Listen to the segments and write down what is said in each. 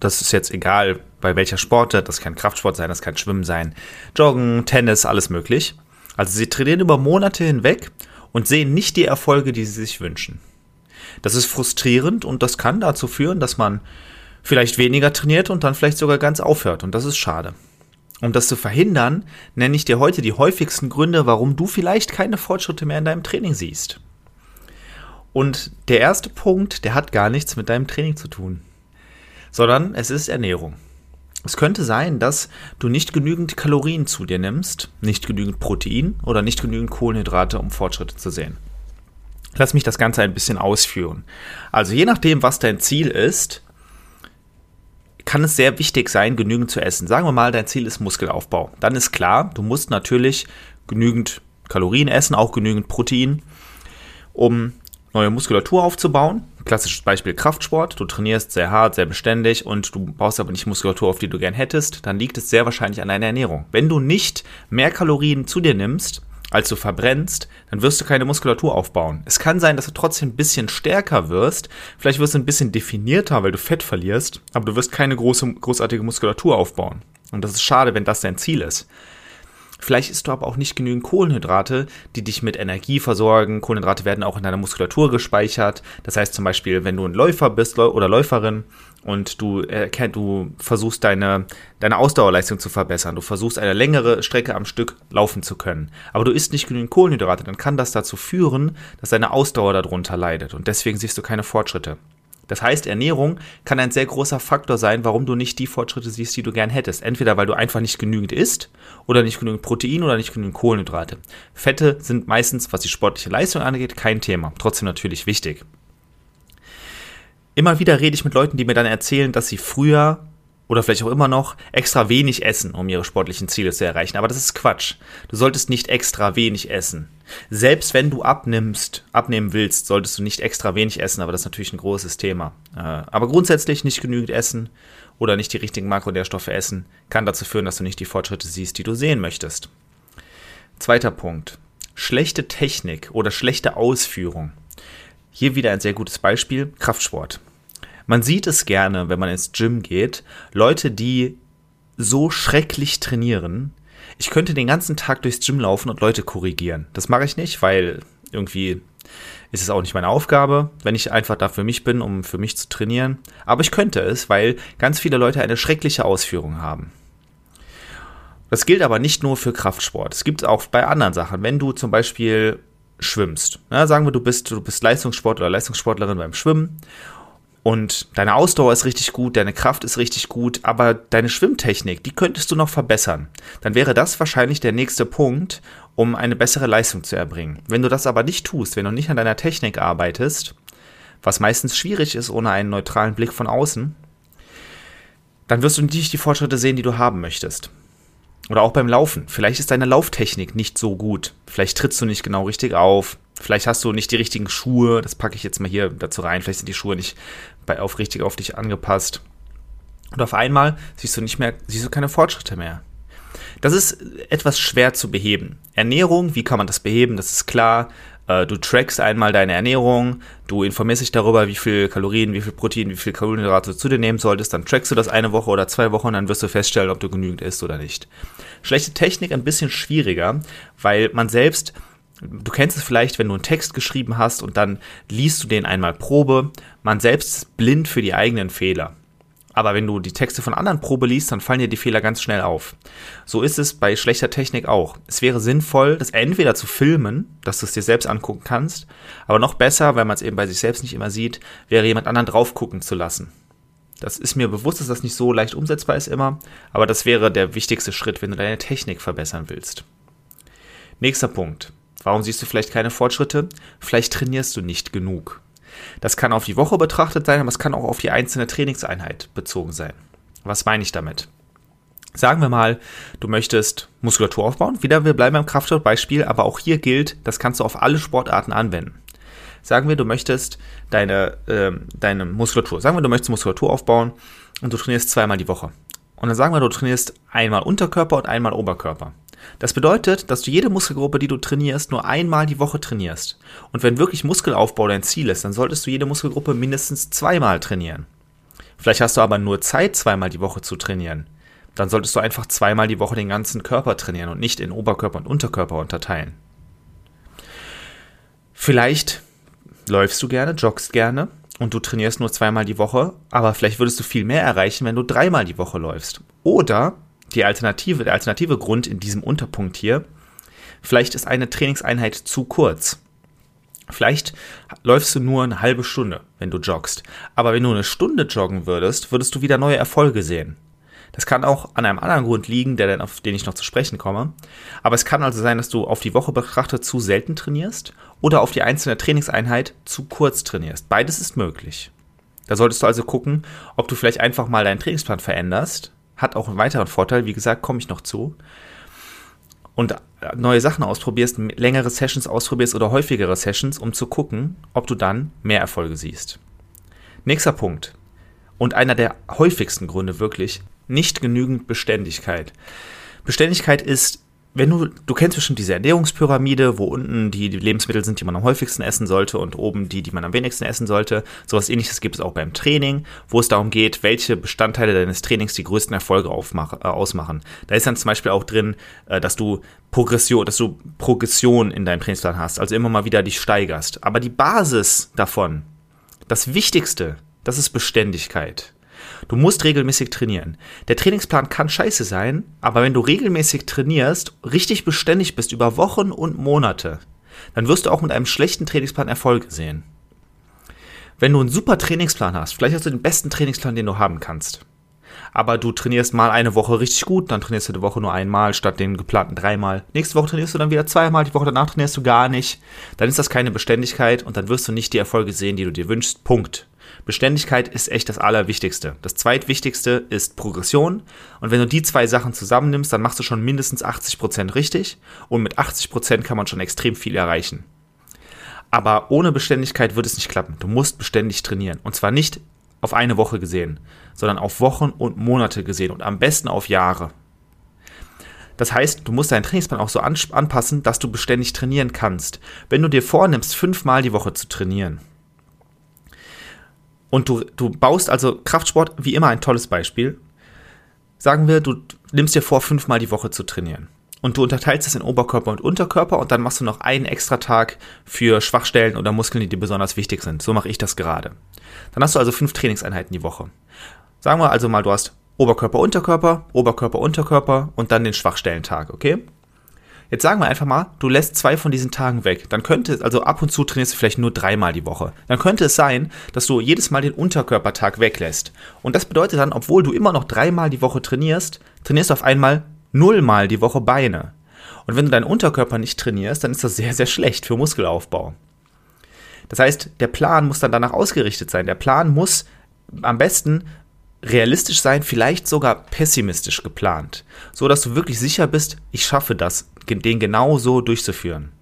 das ist jetzt egal, bei welcher Sportart, das kann Kraftsport sein, das kann Schwimmen sein, Joggen, Tennis, alles möglich. Also sie trainieren über Monate hinweg und sehen nicht die Erfolge, die sie sich wünschen. Das ist frustrierend und das kann dazu führen, dass man vielleicht weniger trainiert und dann vielleicht sogar ganz aufhört und das ist schade. Um das zu verhindern, nenne ich dir heute die häufigsten Gründe, warum du vielleicht keine Fortschritte mehr in deinem Training siehst. Und der erste Punkt, der hat gar nichts mit deinem Training zu tun, sondern es ist Ernährung. Es könnte sein, dass du nicht genügend Kalorien zu dir nimmst, nicht genügend Protein oder nicht genügend Kohlenhydrate, um Fortschritte zu sehen. Lass mich das Ganze ein bisschen ausführen. Also je nachdem, was dein Ziel ist, kann es sehr wichtig sein, genügend zu essen. Sagen wir mal, dein Ziel ist Muskelaufbau. Dann ist klar, du musst natürlich genügend Kalorien essen, auch genügend Protein, um neue Muskulatur aufzubauen. Klassisches Beispiel Kraftsport. Du trainierst sehr hart, sehr beständig und du baust aber nicht Muskulatur auf, die du gern hättest. Dann liegt es sehr wahrscheinlich an deiner Ernährung. Wenn du nicht mehr Kalorien zu dir nimmst, als du verbrennst, dann wirst du keine Muskulatur aufbauen. Es kann sein, dass du trotzdem ein bisschen stärker wirst. Vielleicht wirst du ein bisschen definierter, weil du Fett verlierst, aber du wirst keine große, großartige Muskulatur aufbauen. Und das ist schade, wenn das dein Ziel ist. Vielleicht isst du aber auch nicht genügend Kohlenhydrate, die dich mit Energie versorgen. Kohlenhydrate werden auch in deiner Muskulatur gespeichert. Das heißt zum Beispiel, wenn du ein Läufer bist oder Läuferin und du, äh, du versuchst deine, deine Ausdauerleistung zu verbessern, du versuchst eine längere Strecke am Stück laufen zu können, aber du isst nicht genügend Kohlenhydrate, dann kann das dazu führen, dass deine Ausdauer darunter leidet und deswegen siehst du keine Fortschritte. Das heißt, Ernährung kann ein sehr großer Faktor sein, warum du nicht die Fortschritte siehst, die du gern hättest. Entweder weil du einfach nicht genügend isst oder nicht genügend Protein oder nicht genügend Kohlenhydrate. Fette sind meistens, was die sportliche Leistung angeht, kein Thema. Trotzdem natürlich wichtig. Immer wieder rede ich mit Leuten, die mir dann erzählen, dass sie früher oder vielleicht auch immer noch extra wenig essen, um ihre sportlichen Ziele zu erreichen. Aber das ist Quatsch. Du solltest nicht extra wenig essen. Selbst wenn du abnimmst, abnehmen willst, solltest du nicht extra wenig essen, aber das ist natürlich ein großes Thema. Äh, aber grundsätzlich nicht genügend essen oder nicht die richtigen Makronährstoffe essen, kann dazu führen, dass du nicht die Fortschritte siehst, die du sehen möchtest. Zweiter Punkt. Schlechte Technik oder schlechte Ausführung. Hier wieder ein sehr gutes Beispiel, Kraftsport. Man sieht es gerne, wenn man ins Gym geht, Leute, die so schrecklich trainieren. Ich könnte den ganzen Tag durchs Gym laufen und Leute korrigieren. Das mache ich nicht, weil irgendwie ist es auch nicht meine Aufgabe, wenn ich einfach da für mich bin, um für mich zu trainieren. Aber ich könnte es, weil ganz viele Leute eine schreckliche Ausführung haben. Das gilt aber nicht nur für Kraftsport. Es gibt auch bei anderen Sachen. Wenn du zum Beispiel schwimmst, na, sagen wir, du bist, du bist Leistungssport oder Leistungssportlerin beim Schwimmen und deine Ausdauer ist richtig gut, deine Kraft ist richtig gut, aber deine Schwimmtechnik, die könntest du noch verbessern. Dann wäre das wahrscheinlich der nächste Punkt, um eine bessere Leistung zu erbringen. Wenn du das aber nicht tust, wenn du nicht an deiner Technik arbeitest, was meistens schwierig ist ohne einen neutralen Blick von außen, dann wirst du nicht die Fortschritte sehen, die du haben möchtest. Oder auch beim Laufen. Vielleicht ist deine Lauftechnik nicht so gut. Vielleicht trittst du nicht genau richtig auf. Vielleicht hast du nicht die richtigen Schuhe. Das packe ich jetzt mal hier dazu rein. Vielleicht sind die Schuhe nicht bei, auf richtig auf dich angepasst. Und auf einmal siehst du nicht mehr, siehst du keine Fortschritte mehr. Das ist etwas schwer zu beheben. Ernährung, wie kann man das beheben? Das ist klar. Äh, du trackst einmal deine Ernährung, du informierst dich darüber, wie viel Kalorien, wie viel Protein, wie viel Kohlenhydrate du zu dir nehmen solltest, dann trackst du das eine Woche oder zwei Wochen und dann wirst du feststellen, ob du genügend isst oder nicht. Schlechte Technik ein bisschen schwieriger, weil man selbst Du kennst es vielleicht, wenn du einen Text geschrieben hast und dann liest du den einmal Probe. Man selbst ist blind für die eigenen Fehler. Aber wenn du die Texte von anderen Probe liest, dann fallen dir die Fehler ganz schnell auf. So ist es bei schlechter Technik auch. Es wäre sinnvoll, das entweder zu filmen, dass du es dir selbst angucken kannst, aber noch besser, weil man es eben bei sich selbst nicht immer sieht, wäre jemand anderen drauf gucken zu lassen. Das ist mir bewusst, dass das nicht so leicht umsetzbar ist immer, aber das wäre der wichtigste Schritt, wenn du deine Technik verbessern willst. Nächster Punkt. Warum siehst du vielleicht keine Fortschritte? Vielleicht trainierst du nicht genug. Das kann auf die Woche betrachtet sein, aber es kann auch auf die einzelne Trainingseinheit bezogen sein. Was meine ich damit? Sagen wir mal, du möchtest Muskulatur aufbauen. Wieder, wir bleiben beim Kraftsportbeispiel, aber auch hier gilt, das kannst du auf alle Sportarten anwenden. Sagen wir, du möchtest deine, äh, deine Muskulatur, sagen wir, du möchtest Muskulatur aufbauen und du trainierst zweimal die Woche. Und dann sagen wir, du trainierst einmal Unterkörper und einmal Oberkörper. Das bedeutet, dass du jede Muskelgruppe, die du trainierst, nur einmal die Woche trainierst. Und wenn wirklich Muskelaufbau dein Ziel ist, dann solltest du jede Muskelgruppe mindestens zweimal trainieren. Vielleicht hast du aber nur Zeit, zweimal die Woche zu trainieren dann solltest du einfach zweimal die Woche den ganzen Körper trainieren und nicht in Oberkörper und Unterkörper unterteilen. Vielleicht läufst du gerne, joggst gerne und du trainierst nur zweimal die Woche, aber vielleicht würdest du viel mehr erreichen, wenn du dreimal die Woche läufst. Oder die Alternative, der alternative Grund in diesem Unterpunkt hier, vielleicht ist eine Trainingseinheit zu kurz. Vielleicht läufst du nur eine halbe Stunde, wenn du joggst. Aber wenn du eine Stunde joggen würdest, würdest du wieder neue Erfolge sehen. Das kann auch an einem anderen Grund liegen, der dann, auf den ich noch zu sprechen komme. Aber es kann also sein, dass du auf die Woche betrachtet zu selten trainierst oder auf die einzelne Trainingseinheit zu kurz trainierst. Beides ist möglich. Da solltest du also gucken, ob du vielleicht einfach mal deinen Trainingsplan veränderst. Hat auch einen weiteren Vorteil, wie gesagt, komme ich noch zu. Und neue Sachen ausprobierst, längere Sessions ausprobierst oder häufigere Sessions, um zu gucken, ob du dann mehr Erfolge siehst. Nächster Punkt. Und einer der häufigsten Gründe wirklich, nicht genügend Beständigkeit. Beständigkeit ist, wenn du, du kennst bestimmt diese Ernährungspyramide, wo unten die, die Lebensmittel sind, die man am häufigsten essen sollte und oben die, die man am wenigsten essen sollte. Sowas ähnliches gibt es auch beim Training, wo es darum geht, welche Bestandteile deines Trainings die größten Erfolge aufmach, äh, ausmachen. Da ist dann zum Beispiel auch drin, äh, dass du Progression, dass du Progression in deinem Trainingsplan hast, also immer mal wieder dich steigerst. Aber die Basis davon, das Wichtigste, das ist Beständigkeit. Du musst regelmäßig trainieren. Der Trainingsplan kann scheiße sein, aber wenn du regelmäßig trainierst, richtig beständig bist über Wochen und Monate, dann wirst du auch mit einem schlechten Trainingsplan Erfolge sehen. Wenn du einen super Trainingsplan hast, vielleicht hast du den besten Trainingsplan, den du haben kannst, aber du trainierst mal eine Woche richtig gut, dann trainierst du die Woche nur einmal statt den geplanten dreimal. Nächste Woche trainierst du dann wieder zweimal, die Woche danach trainierst du gar nicht. Dann ist das keine Beständigkeit und dann wirst du nicht die Erfolge sehen, die du dir wünschst. Punkt. Beständigkeit ist echt das Allerwichtigste. Das zweitwichtigste ist Progression. Und wenn du die zwei Sachen zusammennimmst, dann machst du schon mindestens 80% richtig. Und mit 80% kann man schon extrem viel erreichen. Aber ohne Beständigkeit wird es nicht klappen. Du musst beständig trainieren. Und zwar nicht auf eine Woche gesehen, sondern auf Wochen und Monate gesehen und am besten auf Jahre. Das heißt, du musst deinen Trainingsplan auch so anpassen, dass du beständig trainieren kannst. Wenn du dir vornimmst, fünfmal die Woche zu trainieren, und du, du baust also Kraftsport wie immer ein tolles Beispiel. Sagen wir, du nimmst dir vor, fünfmal die Woche zu trainieren. Und du unterteilst es in Oberkörper und Unterkörper und dann machst du noch einen extra Tag für Schwachstellen oder Muskeln, die dir besonders wichtig sind. So mache ich das gerade. Dann hast du also fünf Trainingseinheiten die Woche. Sagen wir also mal, du hast Oberkörper, Unterkörper, Oberkörper, Unterkörper und dann den Schwachstellentag, okay? Jetzt sagen wir einfach mal, du lässt zwei von diesen Tagen weg. Dann könnte, es, also ab und zu trainierst du vielleicht nur dreimal die Woche. Dann könnte es sein, dass du jedes Mal den Unterkörpertag weglässt. Und das bedeutet dann, obwohl du immer noch dreimal die Woche trainierst, trainierst du auf einmal nullmal die Woche Beine. Und wenn du deinen Unterkörper nicht trainierst, dann ist das sehr, sehr schlecht für Muskelaufbau. Das heißt, der Plan muss dann danach ausgerichtet sein. Der Plan muss am besten realistisch sein, vielleicht sogar pessimistisch geplant, so dass du wirklich sicher bist, ich schaffe das, den genau so durchzuführen.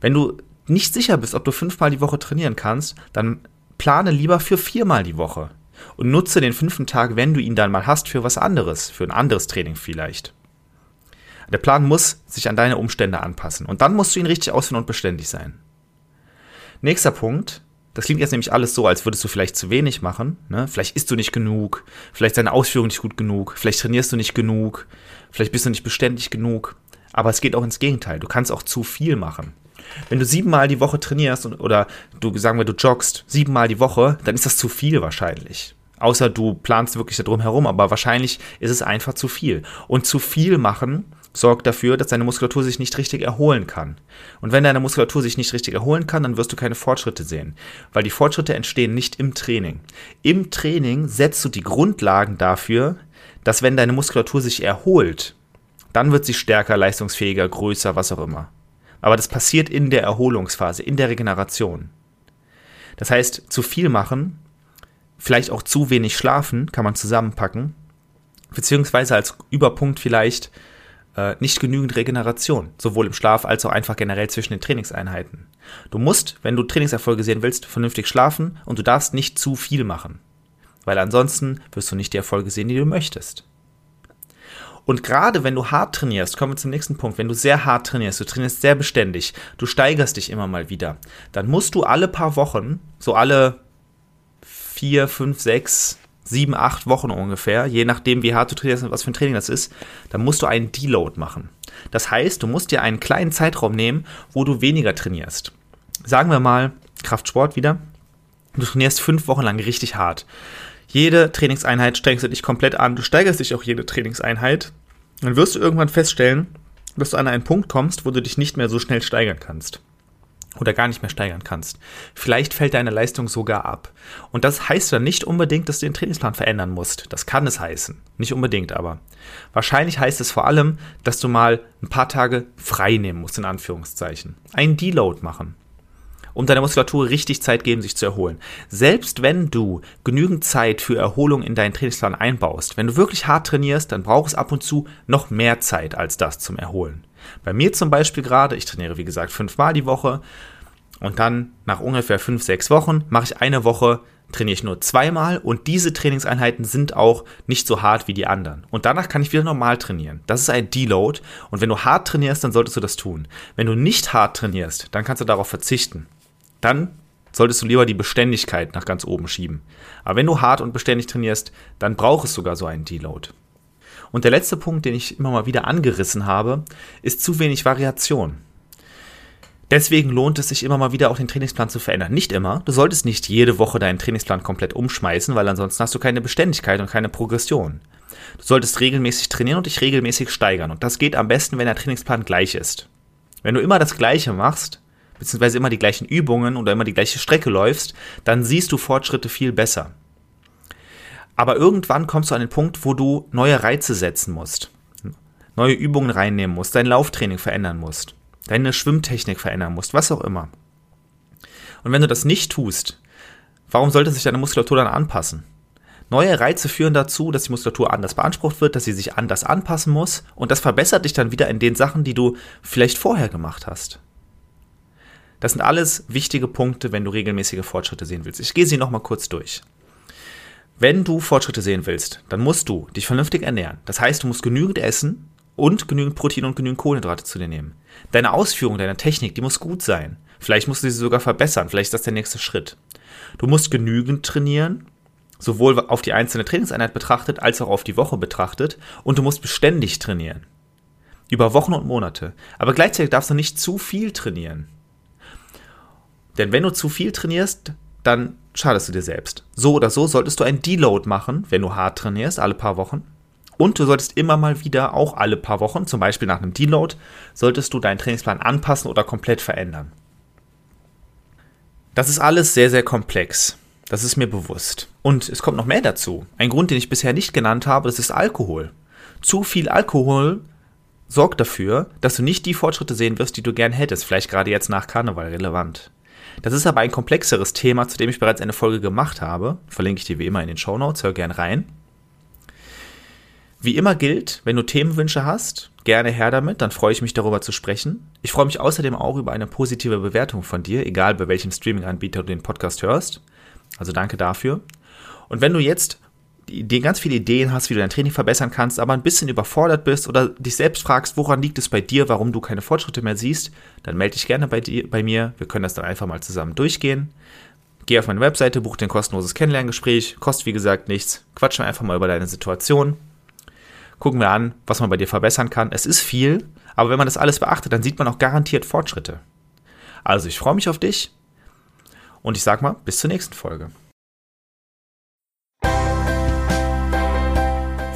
Wenn du nicht sicher bist, ob du fünfmal die Woche trainieren kannst, dann plane lieber für viermal die Woche und nutze den fünften Tag, wenn du ihn dann mal hast, für was anderes, für ein anderes Training vielleicht. Der Plan muss sich an deine Umstände anpassen und dann musst du ihn richtig ausführen und beständig sein. Nächster Punkt, das klingt jetzt nämlich alles so, als würdest du vielleicht zu wenig machen. Ne? Vielleicht isst du nicht genug, vielleicht deine Ausführung nicht gut genug, vielleicht trainierst du nicht genug, vielleicht bist du nicht beständig genug. Aber es geht auch ins Gegenteil. Du kannst auch zu viel machen. Wenn du siebenmal die Woche trainierst oder du sagen wir, du joggst siebenmal die Woche, dann ist das zu viel wahrscheinlich. Außer du planst wirklich darum herum, aber wahrscheinlich ist es einfach zu viel. Und zu viel machen sorgt dafür, dass deine Muskulatur sich nicht richtig erholen kann. Und wenn deine Muskulatur sich nicht richtig erholen kann, dann wirst du keine Fortschritte sehen, weil die Fortschritte entstehen nicht im Training. Im Training setzt du die Grundlagen dafür, dass wenn deine Muskulatur sich erholt, dann wird sie stärker, leistungsfähiger, größer, was auch immer. Aber das passiert in der Erholungsphase, in der Regeneration. Das heißt, zu viel machen, vielleicht auch zu wenig schlafen, kann man zusammenpacken, beziehungsweise als Überpunkt vielleicht äh, nicht genügend Regeneration, sowohl im Schlaf als auch einfach generell zwischen den Trainingseinheiten. Du musst, wenn du Trainingserfolge sehen willst, vernünftig schlafen und du darfst nicht zu viel machen, weil ansonsten wirst du nicht die Erfolge sehen, die du möchtest. Und gerade wenn du hart trainierst, kommen wir zum nächsten Punkt, wenn du sehr hart trainierst, du trainierst sehr beständig, du steigerst dich immer mal wieder, dann musst du alle paar Wochen, so alle vier, fünf, sechs, sieben, acht Wochen ungefähr, je nachdem, wie hart du trainierst und was für ein Training das ist, dann musst du einen Deload machen. Das heißt, du musst dir einen kleinen Zeitraum nehmen, wo du weniger trainierst. Sagen wir mal Kraftsport wieder. Du trainierst fünf Wochen lang richtig hart. Jede Trainingseinheit strengst du dich komplett an. Du steigerst dich auch jede Trainingseinheit. Dann wirst du irgendwann feststellen, dass du an einen Punkt kommst, wo du dich nicht mehr so schnell steigern kannst. Oder gar nicht mehr steigern kannst. Vielleicht fällt deine Leistung sogar ab. Und das heißt dann nicht unbedingt, dass du den Trainingsplan verändern musst. Das kann es heißen. Nicht unbedingt aber. Wahrscheinlich heißt es vor allem, dass du mal ein paar Tage frei nehmen musst, in Anführungszeichen. Einen Deload machen um deiner Muskulatur richtig Zeit geben, sich zu erholen. Selbst wenn du genügend Zeit für Erholung in deinen Trainingsplan einbaust, wenn du wirklich hart trainierst, dann braucht es ab und zu noch mehr Zeit als das zum Erholen. Bei mir zum Beispiel gerade, ich trainiere wie gesagt fünfmal die Woche und dann nach ungefähr fünf, sechs Wochen mache ich eine Woche trainiere ich nur zweimal und diese Trainingseinheiten sind auch nicht so hart wie die anderen. Und danach kann ich wieder normal trainieren. Das ist ein Deload und wenn du hart trainierst, dann solltest du das tun. Wenn du nicht hart trainierst, dann kannst du darauf verzichten dann solltest du lieber die Beständigkeit nach ganz oben schieben. Aber wenn du hart und beständig trainierst, dann braucht es sogar so einen Deload. Und der letzte Punkt, den ich immer mal wieder angerissen habe, ist zu wenig Variation. Deswegen lohnt es sich immer mal wieder auch den Trainingsplan zu verändern. Nicht immer. Du solltest nicht jede Woche deinen Trainingsplan komplett umschmeißen, weil ansonsten hast du keine Beständigkeit und keine Progression. Du solltest regelmäßig trainieren und dich regelmäßig steigern. Und das geht am besten, wenn der Trainingsplan gleich ist. Wenn du immer das Gleiche machst, beziehungsweise immer die gleichen Übungen oder immer die gleiche Strecke läufst, dann siehst du Fortschritte viel besser. Aber irgendwann kommst du an den Punkt, wo du neue Reize setzen musst, neue Übungen reinnehmen musst, dein Lauftraining verändern musst, deine Schwimmtechnik verändern musst, was auch immer. Und wenn du das nicht tust, warum sollte sich deine Muskulatur dann anpassen? Neue Reize führen dazu, dass die Muskulatur anders beansprucht wird, dass sie sich anders anpassen muss und das verbessert dich dann wieder in den Sachen, die du vielleicht vorher gemacht hast. Das sind alles wichtige Punkte, wenn du regelmäßige Fortschritte sehen willst. Ich gehe sie nochmal kurz durch. Wenn du Fortschritte sehen willst, dann musst du dich vernünftig ernähren. Das heißt, du musst genügend essen und genügend Protein und genügend Kohlenhydrate zu dir nehmen. Deine Ausführung, deine Technik, die muss gut sein. Vielleicht musst du sie sogar verbessern. Vielleicht ist das der nächste Schritt. Du musst genügend trainieren, sowohl auf die einzelne Trainingseinheit betrachtet als auch auf die Woche betrachtet. Und du musst beständig trainieren. Über Wochen und Monate. Aber gleichzeitig darfst du nicht zu viel trainieren. Denn wenn du zu viel trainierst, dann schadest du dir selbst. So oder so solltest du ein Deload machen, wenn du hart trainierst, alle paar Wochen. Und du solltest immer mal wieder, auch alle paar Wochen, zum Beispiel nach einem Deload, solltest du deinen Trainingsplan anpassen oder komplett verändern. Das ist alles sehr, sehr komplex. Das ist mir bewusst. Und es kommt noch mehr dazu. Ein Grund, den ich bisher nicht genannt habe, das ist Alkohol. Zu viel Alkohol sorgt dafür, dass du nicht die Fortschritte sehen wirst, die du gern hättest. Vielleicht gerade jetzt nach Karneval relevant. Das ist aber ein komplexeres Thema, zu dem ich bereits eine Folge gemacht habe. Verlinke ich dir wie immer in den Show Notes. Hör gern rein. Wie immer gilt, wenn du Themenwünsche hast, gerne her damit, dann freue ich mich darüber zu sprechen. Ich freue mich außerdem auch über eine positive Bewertung von dir, egal bei welchem Streaming-Anbieter du den Podcast hörst. Also danke dafür. Und wenn du jetzt die ganz viele Ideen hast, wie du dein Training verbessern kannst, aber ein bisschen überfordert bist oder dich selbst fragst, woran liegt es bei dir, warum du keine Fortschritte mehr siehst, dann melde dich gerne bei, dir, bei mir. Wir können das dann einfach mal zusammen durchgehen. Geh auf meine Webseite, buch dir ein kostenloses Kennenlerngespräch, kostet wie gesagt nichts. Quatschen einfach mal über deine Situation. Gucken wir an, was man bei dir verbessern kann. Es ist viel, aber wenn man das alles beachtet, dann sieht man auch garantiert Fortschritte. Also ich freue mich auf dich und ich sag mal, bis zur nächsten Folge.